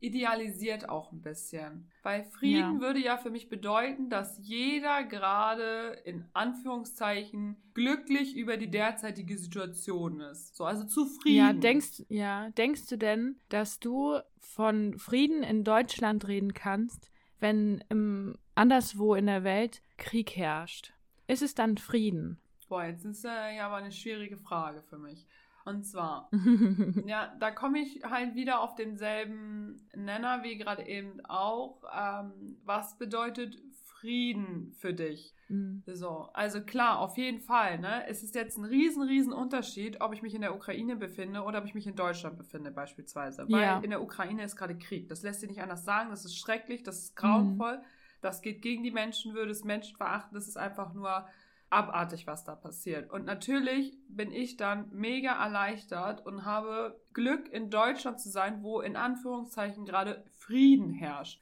[SPEAKER 1] idealisiert auch ein bisschen. Weil Frieden
[SPEAKER 2] Ja.
[SPEAKER 1] würde ja für mich bedeuten, dass jeder gerade in Anführungszeichen glücklich über die derzeitige Situation ist. So, also zufrieden.
[SPEAKER 2] Ja, denkst, ja, denkst du denn, dass du von Frieden in Deutschland reden kannst, wenn im, anderswo in der Welt Krieg herrscht? Ist es dann Frieden?
[SPEAKER 1] Boah, jetzt ist äh, ja aber eine schwierige Frage für mich. Und zwar, Ja, da komme ich halt wieder auf denselben Nenner wie gerade eben auch. Ähm, was bedeutet Frieden für dich?
[SPEAKER 2] Mm.
[SPEAKER 1] So, also klar, auf jeden Fall. Ne? Es ist jetzt ein riesen, riesen Unterschied, ob ich mich in der Ukraine befinde oder ob ich mich in Deutschland befinde beispielsweise. Weil
[SPEAKER 2] Ja.
[SPEAKER 1] in der Ukraine ist gerade Krieg. Das lässt sich nicht anders sagen. Das ist schrecklich, das ist grauenvoll. Das geht gegen die Menschenwürde, das Menschenverachten. Das ist einfach nur abartig, was da passiert. Und natürlich bin ich dann mega erleichtert und habe Glück, in Deutschland zu sein, wo in Anführungszeichen gerade Frieden herrscht.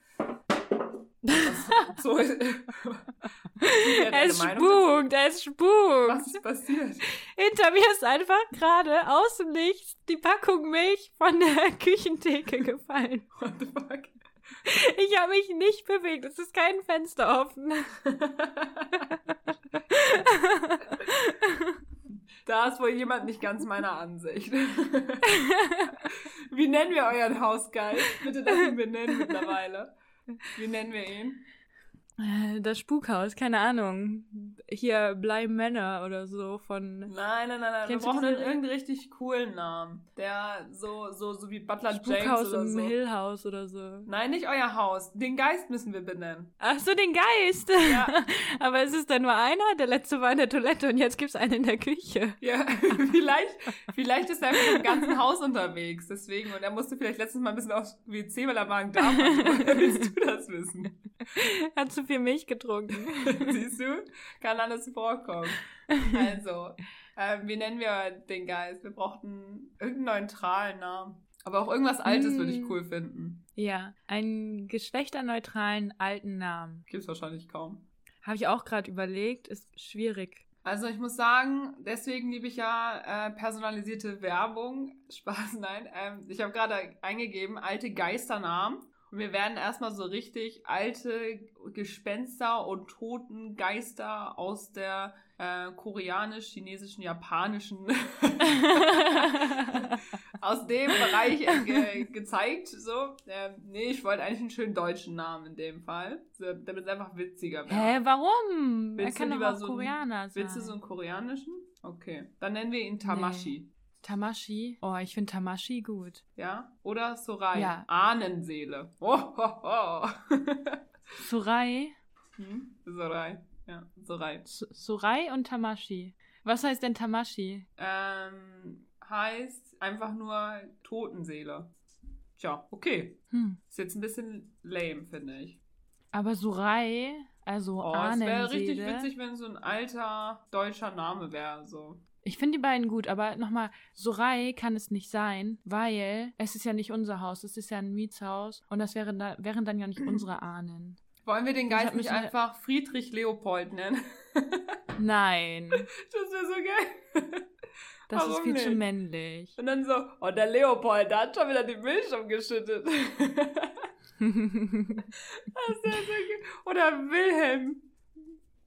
[SPEAKER 1] Das, so ist,
[SPEAKER 2] Es spukt, es spukt.
[SPEAKER 1] Was ist passiert?
[SPEAKER 2] Hinter mir ist einfach gerade aus dem Nichts die Packung Milch von der Küchentheke gefallen.
[SPEAKER 1] What the fuck?
[SPEAKER 2] Ich habe mich nicht bewegt. Es ist kein Fenster offen.
[SPEAKER 1] Da ist wohl jemand nicht ganz meiner Ansicht. Wie nennen wir euren Hausgeist? Bitte lass ihn benennen mittlerweile. Wie nennen wir ihn?
[SPEAKER 2] Äh, Das Spukhaus, keine Ahnung. Hier bleiben Männer oder so von.
[SPEAKER 1] Nein, nein, nein, nein. Wir brauchen einen irgendeinen richtig coolen Namen. Der so, so, so wie Butler James
[SPEAKER 2] Spukhaus
[SPEAKER 1] oder
[SPEAKER 2] im
[SPEAKER 1] so.
[SPEAKER 2] Hill House oder so.
[SPEAKER 1] Nein, nicht euer Haus. Den Geist müssen wir benennen.
[SPEAKER 2] Ach so, den Geist.
[SPEAKER 1] Ja.
[SPEAKER 2] Aber es ist da nur einer. Der letzte war in der Toilette und jetzt gibt's einen in der Küche.
[SPEAKER 1] Ja, vielleicht, vielleicht ist er mit dem ganzen Haus unterwegs. Deswegen. Und er musste vielleicht letztens mal ein bisschen aufs WC, weil er Magen-Darm hat. Woher willst du das wissen?
[SPEAKER 2] Hat zu viel Milch getrunken.
[SPEAKER 1] Siehst du? Kann alles vorkommen. Also, äh, wie nennen wir den Geist? Wir brauchten irgendeinen neutralen Namen. Aber auch irgendwas Altes würde ich
[SPEAKER 2] Mm.
[SPEAKER 1] cool finden.
[SPEAKER 2] Ja, einen geschlechterneutralen alten Namen.
[SPEAKER 1] Gibt's wahrscheinlich kaum.
[SPEAKER 2] Habe ich auch gerade überlegt. Ist schwierig.
[SPEAKER 1] Also ich muss sagen, deswegen liebe ich ja äh, personalisierte Werbung. Spaß, nein. Ähm, ich habe gerade eingegeben, alte Geisternamen. Und wir werden erstmal so richtig alte Gespenster und toten Geister aus der äh, koreanisch, chinesischen, japanischen, aus dem Bereich äh, ge gezeigt. So, ähm, nee, ich wollte eigentlich einen schönen deutschen Namen in dem Fall, so, damit es einfach witziger wird.
[SPEAKER 2] Hä, warum?
[SPEAKER 1] Willst
[SPEAKER 2] er kann doch auch
[SPEAKER 1] so einen-
[SPEAKER 2] Koreaner sein.
[SPEAKER 1] Willst du so einen koreanischen? Okay. Dann nennen wir ihn Tamashi.
[SPEAKER 2] Tamashi? Oh, ich finde Tamashi gut.
[SPEAKER 1] Ja? Oder Sorai.
[SPEAKER 2] Ja.
[SPEAKER 1] Ahnenseele. Oh, ho, ho.
[SPEAKER 2] Surai,
[SPEAKER 1] hm? Sorai. Ja, Sorai.
[SPEAKER 2] Su- Surai und Tamashi. Was heißt denn Tamashi?
[SPEAKER 1] Ähm, heißt einfach nur Totenseele. Tja, okay.
[SPEAKER 2] Hm.
[SPEAKER 1] Ist jetzt ein bisschen lame, finde ich.
[SPEAKER 2] Aber Surai, also
[SPEAKER 1] Oh, es wäre richtig
[SPEAKER 2] Ahnenseele.
[SPEAKER 1] witzig, wenn so ein alter deutscher Name wäre. So.
[SPEAKER 2] Ich finde die beiden gut, aber nochmal, Surai kann es nicht sein, weil es ist ja nicht unser Haus, es ist ja ein Mietshaus und das wäre da, wären dann ja nicht unsere Ahnen.
[SPEAKER 1] Wollen wir den Geist nicht einfach Friedrich Leopold nennen?
[SPEAKER 2] Nein,
[SPEAKER 1] Das wäre so geil.
[SPEAKER 2] das ist
[SPEAKER 1] Warum
[SPEAKER 2] viel zu
[SPEAKER 1] nicht?
[SPEAKER 2] männlich.
[SPEAKER 1] Und dann so, oh, der Leopold, der hat schon wieder die Milch umgeschüttet. Das ist ja so gut. Oder Wilhelm.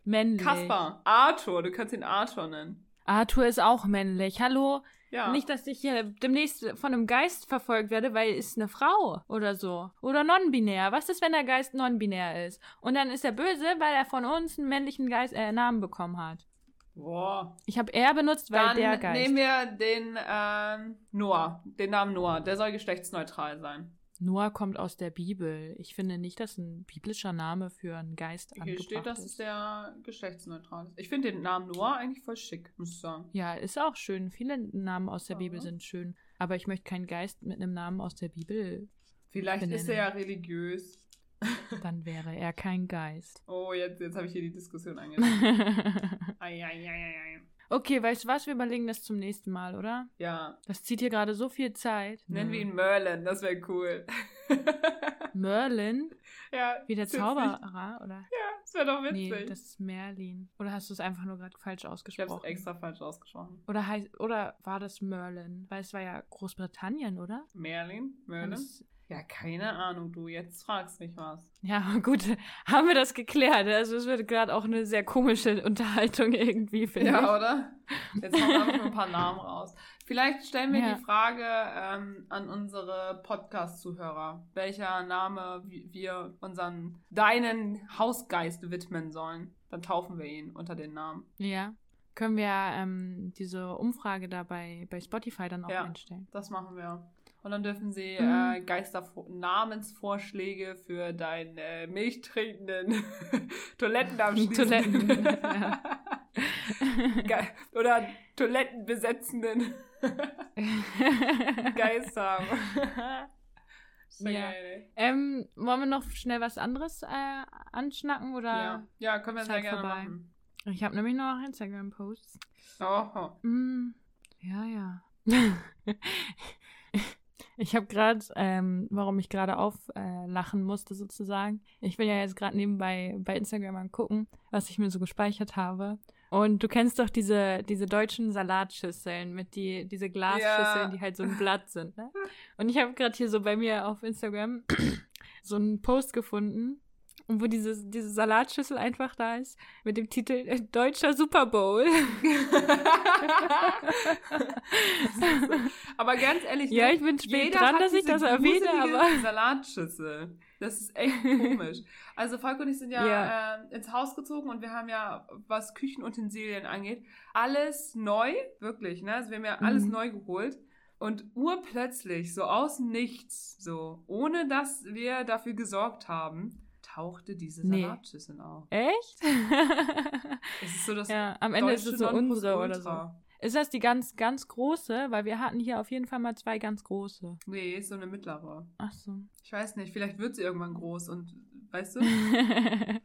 [SPEAKER 2] männlich.
[SPEAKER 1] Kaspar. Arthur, du kannst ihn Arthur nennen.
[SPEAKER 2] Arthur ist auch männlich. Hallo?
[SPEAKER 1] Ja.
[SPEAKER 2] Nicht, dass ich hier demnächst von einem Geist verfolgt werde, weil ist eine Frau oder so. Oder non-binär. Was ist, wenn der Geist non-binär ist? Und dann ist er böse, weil er von uns einen männlichen Geist, äh, Namen bekommen hat.
[SPEAKER 1] Boah.
[SPEAKER 2] Ich habe er benutzt, weil
[SPEAKER 1] Dann
[SPEAKER 2] der Geist.
[SPEAKER 1] nehmen wir den ähm, Noah, den Namen Noah. Der soll geschlechtsneutral sein.
[SPEAKER 2] Noah kommt aus der Bibel. Ich finde nicht, dass ein biblischer Name für einen Geist
[SPEAKER 1] Hier
[SPEAKER 2] angebracht
[SPEAKER 1] steht, dass
[SPEAKER 2] ist.
[SPEAKER 1] es der geschlechtsneutral ist. Ich finde den Namen Noah eigentlich voll schick, muss ich sagen.
[SPEAKER 2] Ja, ist auch schön. Viele Namen aus der
[SPEAKER 1] Ja.
[SPEAKER 2] Bibel sind schön. Aber ich möchte keinen Geist mit einem Namen aus der Bibel.
[SPEAKER 1] Vielleicht ist er
[SPEAKER 2] Benennen.
[SPEAKER 1] ja religiös.
[SPEAKER 2] Dann wäre er kein Geist.
[SPEAKER 1] Oh, jetzt, jetzt habe ich hier die Diskussion angefangen. Ei, ei, ei, ei, ei.
[SPEAKER 2] Okay, weißt du was? Wir überlegen das zum nächsten Mal, oder?
[SPEAKER 1] Ja,
[SPEAKER 2] Das zieht hier gerade so viel Zeit.
[SPEAKER 1] nennen wir ihn Merlin, das wäre cool.
[SPEAKER 2] Merlin?
[SPEAKER 1] ja,
[SPEAKER 2] Wie der. Zauberer, oder?
[SPEAKER 1] Ja, das wäre doch
[SPEAKER 2] Nee,
[SPEAKER 1] witzig.
[SPEAKER 2] das ist Merlin. Oder hast du es einfach nur gerade falsch
[SPEAKER 1] ich habe
[SPEAKER 2] ausgesprochen?
[SPEAKER 1] es extra falsch ausgesprochen.
[SPEAKER 2] Oder, heißt, oder war das Merlin? Weil es war ja Großbritannien, oder?
[SPEAKER 1] Merlin? Merlin? Ja, keine Ahnung, du. Jetzt fragst mich was.
[SPEAKER 2] Ja, gut, haben wir das geklärt. Also es wird gerade auch eine sehr komische Unterhaltung irgendwie, finde
[SPEAKER 1] Ja,
[SPEAKER 2] ich.
[SPEAKER 1] oder? Jetzt hauen wir einfach nur ein paar Namen raus. Vielleicht stellen wir
[SPEAKER 2] Ja.
[SPEAKER 1] die Frage ähm, an unsere Podcast-Zuhörer, welcher Name wi- wir unseren deinen Hausgeist widmen sollen. Dann taufen wir ihn unter den Namen.
[SPEAKER 2] Ja. Können wir ähm, diese Umfrage da bei, bei Spotify dann auch
[SPEAKER 1] Ja.
[SPEAKER 2] einstellen?
[SPEAKER 1] Das machen wir. Und dann dürfen sie
[SPEAKER 2] Mhm.
[SPEAKER 1] äh, Geister-Namensvorschläge für deinen äh, milchtrinkenden Toilettenabschließenden
[SPEAKER 2] Toiletten,
[SPEAKER 1] oder Toilettenbesetzenden Geist haben. Sehr
[SPEAKER 2] Ja. ähm, wollen wir noch schnell was anderes äh, anschnacken oder?
[SPEAKER 1] Ja. ja, können wir sehr
[SPEAKER 2] halt
[SPEAKER 1] gerne
[SPEAKER 2] vorbei.
[SPEAKER 1] machen.
[SPEAKER 2] Ich habe nämlich noch Instagram-Posts.
[SPEAKER 1] Oh,
[SPEAKER 2] Mm, ja, ja. Ich habe gerade, ähm, warum ich gerade auflachen äh, musste sozusagen. Ich will ja jetzt gerade nebenbei bei Instagram mal gucken, was ich mir so gespeichert habe. Und du kennst doch diese, diese deutschen Salatschüsseln mit die, diese Glasschüsseln,
[SPEAKER 1] Ja.
[SPEAKER 2] die halt so ein Blatt sind. Ne? Und ich habe gerade hier so bei mir auf Instagram so einen Post gefunden, wo diese, diese Salatschüssel einfach da ist, mit dem Titel äh, Deutscher Super Bowl.
[SPEAKER 1] aber ganz ehrlich,
[SPEAKER 2] Ja,
[SPEAKER 1] ne,
[SPEAKER 2] ich bin spät
[SPEAKER 1] jeder
[SPEAKER 2] dran,
[SPEAKER 1] hat
[SPEAKER 2] dass ich das erwähne, aber-
[SPEAKER 1] Salatschüssel. Das ist echt komisch. Also Falco und ich sind ja,
[SPEAKER 2] Ja.
[SPEAKER 1] äh, ins Haus gezogen und wir haben ja, was Küchenutensilien angeht, alles neu, wirklich, ne? Also wir haben ja alles
[SPEAKER 2] Mhm.
[SPEAKER 1] neu geholt. Und urplötzlich, so aus Nichts, so, ohne dass wir dafür gesorgt haben, tauchte diese
[SPEAKER 2] Nee.
[SPEAKER 1] Salatschüssel auf.
[SPEAKER 2] Echt?
[SPEAKER 1] Es ist so das
[SPEAKER 2] ja, am Ende ist es so unsere oder so. Ist das die ganz, ganz große? Weil wir hatten hier auf jeden Fall mal zwei ganz große.
[SPEAKER 1] Nee, ist so eine mittlere.
[SPEAKER 2] Ach so.
[SPEAKER 1] Ich weiß nicht, vielleicht wird sie irgendwann groß und, weißt du?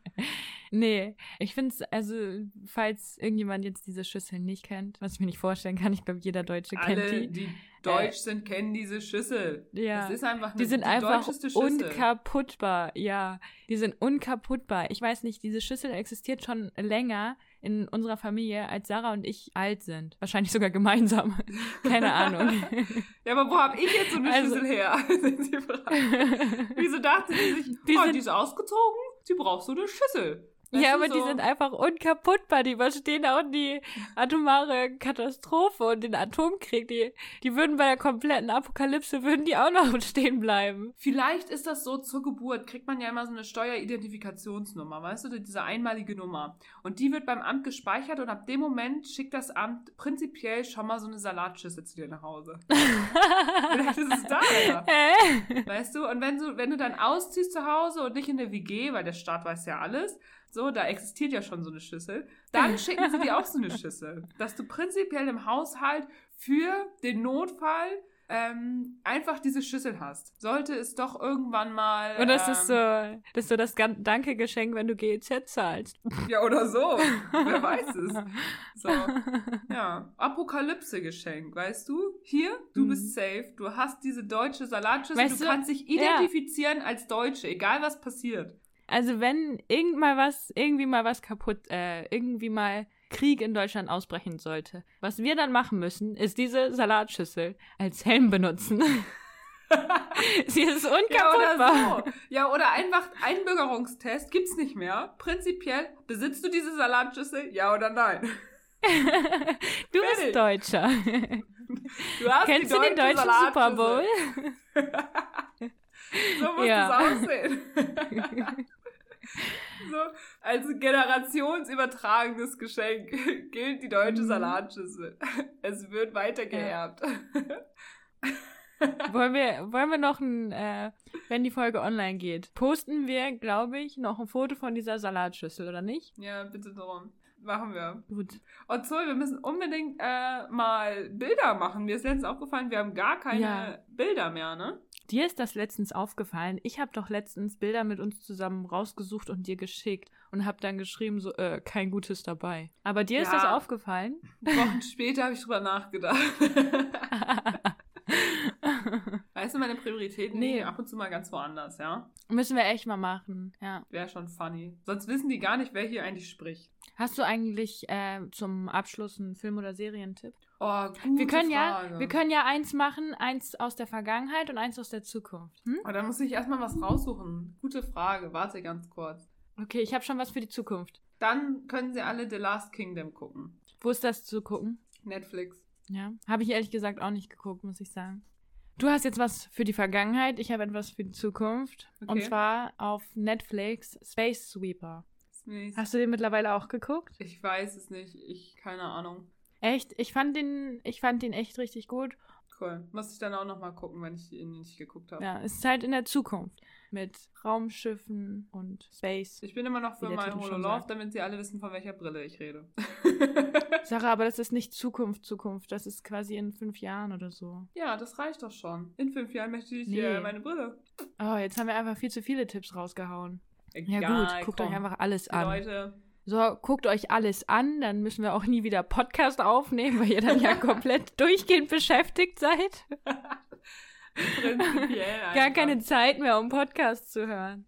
[SPEAKER 2] nee, ich finde es, also, falls irgendjemand jetzt diese Schüssel nicht kennt, was ich mir nicht vorstellen kann, ich glaube, jeder Deutsche kennt
[SPEAKER 1] Alle,
[SPEAKER 2] die.
[SPEAKER 1] die deutsch sind, kennen diese Schüssel.
[SPEAKER 2] Ja.
[SPEAKER 1] Das ist einfach eine,
[SPEAKER 2] Die sind einfach
[SPEAKER 1] deutscheste Schüssel.
[SPEAKER 2] unkaputtbar, ja. Die sind unkaputtbar. Ich weiß nicht, diese Schüssel existiert schon länger in unserer Familie, als Sarah und ich alt sind. Wahrscheinlich sogar gemeinsam. Keine Ahnung.
[SPEAKER 1] Ja, aber wo habe ich jetzt so eine
[SPEAKER 2] Also-
[SPEAKER 1] Schüssel her? Wieso dachte sie sich,
[SPEAKER 2] Die
[SPEAKER 1] oh,
[SPEAKER 2] sind-
[SPEAKER 1] die ist ausgezogen, sie braucht so eine Schüssel.
[SPEAKER 2] Ja, aber die
[SPEAKER 1] so.
[SPEAKER 2] sind einfach unkaputtbar. Die überstehen auch die atomare Katastrophe und den Atomkrieg. Die, die würden bei der kompletten Apokalypse, würden die auch noch stehen bleiben.
[SPEAKER 1] Vielleicht ist das so zur Geburt, kriegt man ja immer so eine Steueridentifikationsnummer, weißt du, diese einmalige Nummer. Und die wird beim Amt gespeichert und ab dem Moment schickt das Amt prinzipiell schon mal so eine Salatschüssel zu dir nach Hause. Vielleicht ist es daher.
[SPEAKER 2] Hä?
[SPEAKER 1] Weißt du, und wenn du, wenn du dann ausziehst zu Hause und nicht in der WG, weil der Staat weiß ja alles, so, da existiert ja schon so eine Schüssel, dann schicken sie dir auch so eine Schüssel. Dass du prinzipiell im Haushalt für den Notfall ähm, einfach diese Schüssel hast. Sollte es doch irgendwann mal.
[SPEAKER 2] Und das
[SPEAKER 1] ähm,
[SPEAKER 2] ist so, das ist so das Danke-Geschenk, wenn du GEZ zahlst.
[SPEAKER 1] Ja, oder so. Wer weiß es. So. Ja. Apokalypse-Geschenk, weißt du? Hier, du
[SPEAKER 2] Mhm.
[SPEAKER 1] bist safe. Du hast diese deutsche Salatschüssel.
[SPEAKER 2] Weißt
[SPEAKER 1] du
[SPEAKER 2] du,
[SPEAKER 1] kannst dich
[SPEAKER 2] ja.
[SPEAKER 1] identifizieren als Deutsche, egal was passiert.
[SPEAKER 2] Also wenn irgend mal was, irgendwie mal was kaputt, äh, irgendwie mal Krieg in Deutschland ausbrechen sollte, was wir dann machen müssen, ist diese Salatschüssel als Helm benutzen. Sie ist
[SPEAKER 1] Ja,
[SPEAKER 2] unkaputtbar.
[SPEAKER 1] oder so. Ja, oder einfach Einbürgerungstest gibt's nicht mehr. Prinzipiell, besitzt du diese Salatschüssel? Ja oder nein?
[SPEAKER 2] du
[SPEAKER 1] Fertig.
[SPEAKER 2] bist Deutscher.
[SPEAKER 1] Du hast
[SPEAKER 2] Kennst du den
[SPEAKER 1] deutsche
[SPEAKER 2] deutschen Super. Bowl?
[SPEAKER 1] So muss
[SPEAKER 2] Ja.
[SPEAKER 1] es aussehen. so, als generationsübertragendes Geschenk gilt die deutsche
[SPEAKER 2] Mhm.
[SPEAKER 1] Salatschüssel. Es wird weitergeerbt.
[SPEAKER 2] wollen, wir, wollen wir noch ein, äh, wenn die Folge online geht, posten wir, glaube ich, noch ein Foto von dieser Salatschüssel, oder nicht?
[SPEAKER 1] Ja, bitte darum. Machen wir.
[SPEAKER 2] Gut.
[SPEAKER 1] Und Zoe, wir müssen unbedingt äh, mal Bilder machen. Mir ist letztens aufgefallen, wir haben gar keine
[SPEAKER 2] Ja.
[SPEAKER 1] Bilder mehr, ne?
[SPEAKER 2] Dir ist das letztens aufgefallen. Ich habe doch letztens Bilder mit uns zusammen rausgesucht und dir geschickt und habe dann geschrieben, so, äh, kein Gutes dabei. Aber dir ist
[SPEAKER 1] Ja.
[SPEAKER 2] das aufgefallen?
[SPEAKER 1] Wochen später habe ich drüber nachgedacht. weißt du, meine Prioritäten
[SPEAKER 2] Nee.
[SPEAKER 1] ab und zu mal ganz woanders, ja?
[SPEAKER 2] Müssen wir echt mal machen, ja.
[SPEAKER 1] Wäre schon funny. Sonst wissen die gar nicht, wer hier eigentlich spricht.
[SPEAKER 2] Hast du eigentlich äh, zum Abschluss einen Film- oder Serientipp?
[SPEAKER 1] Oh, gute
[SPEAKER 2] Wir können
[SPEAKER 1] Frage.
[SPEAKER 2] ja, wir können ja eins machen, eins aus der Vergangenheit und eins aus der Zukunft. Hm?
[SPEAKER 1] Oh, da muss ich erstmal was raussuchen. Gute Frage. Warte ganz kurz.
[SPEAKER 2] Okay, ich habe schon was für die Zukunft.
[SPEAKER 1] Dann können sie alle The Last Kingdom gucken.
[SPEAKER 2] Wo ist das zu gucken?
[SPEAKER 1] Netflix.
[SPEAKER 2] Ja, habe ich ehrlich gesagt auch nicht geguckt, muss ich sagen. Du hast jetzt was für die Vergangenheit, ich habe etwas für die Zukunft. Und
[SPEAKER 1] Okay.
[SPEAKER 2] zwar auf Netflix Space Sweeper.
[SPEAKER 1] Nicht-
[SPEAKER 2] Hast du den mittlerweile auch geguckt?
[SPEAKER 1] Ich weiß es nicht. Ich, keine Ahnung.
[SPEAKER 2] Echt? Ich fand den, ich fand den echt richtig gut.
[SPEAKER 1] Cool. Muss ich dann auch nochmal gucken, wenn ich ihn nicht geguckt habe.
[SPEAKER 2] Ja, es ist halt in der Zukunft. Mit Raumschiffen und Space.
[SPEAKER 1] Ich bin immer noch für mein Hololove, damit sie alle wissen, von welcher Brille ich rede.
[SPEAKER 2] Sarah, aber das ist nicht Zukunft, Zukunft. Das ist quasi in fünf Jahren oder so.
[SPEAKER 1] ja, das reicht doch schon. In fünf Jahren möchte ich
[SPEAKER 2] Nee.
[SPEAKER 1] äh, meine Brille.
[SPEAKER 2] Oh, jetzt haben wir einfach viel zu viele Tipps rausgehauen. Ja
[SPEAKER 1] Egal,
[SPEAKER 2] gut, guckt
[SPEAKER 1] komm.
[SPEAKER 2] euch einfach alles
[SPEAKER 1] Die
[SPEAKER 2] an.
[SPEAKER 1] Leute.
[SPEAKER 2] So, guckt euch alles an, dann müssen wir auch nie wieder Podcast aufnehmen, weil ihr dann ja komplett durchgehend beschäftigt seid.
[SPEAKER 1] Prinzipiell
[SPEAKER 2] Gar keine Zeit mehr, um Podcast zu hören.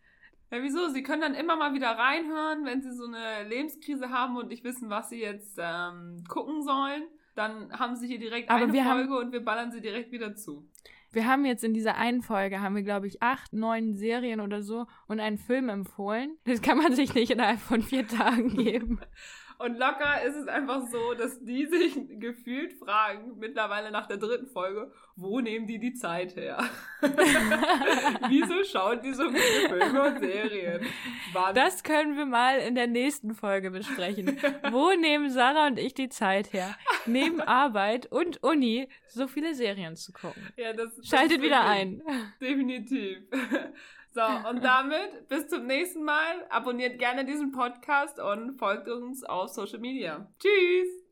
[SPEAKER 1] Ja, wieso? Sie können dann immer mal wieder reinhören, wenn sie so eine Lebenskrise haben und nicht wissen, was sie jetzt ähm, gucken sollen. Dann haben sie hier direkt
[SPEAKER 2] Aber
[SPEAKER 1] eine
[SPEAKER 2] wir haben-
[SPEAKER 1] Folge und wir ballern sie direkt wieder zu.
[SPEAKER 2] Wir haben jetzt in dieser einen Folge, haben wir, glaube ich, acht, neun Serien oder so und einen Film empfohlen. Das kann man sich nicht innerhalb von vier Tagen geben.
[SPEAKER 1] Und locker ist es einfach so, dass die sich gefühlt fragen, mittlerweile nach der dritten Folge, wo nehmen die die Zeit her? Wieso schauen die so gute Filme und Serien? Wann?
[SPEAKER 2] Das können wir mal in der nächsten Folge besprechen. Wo nehmen Sarah und ich die Zeit her, neben Arbeit und Uni so viele Serien zu gucken?
[SPEAKER 1] ja, das, das
[SPEAKER 2] Schaltet
[SPEAKER 1] ist
[SPEAKER 2] wieder ein.
[SPEAKER 1] Definitiv. So, und damit bis zum nächsten Mal. Abonniert gerne diesen Podcast und folgt uns auf Social Media. Tschüss!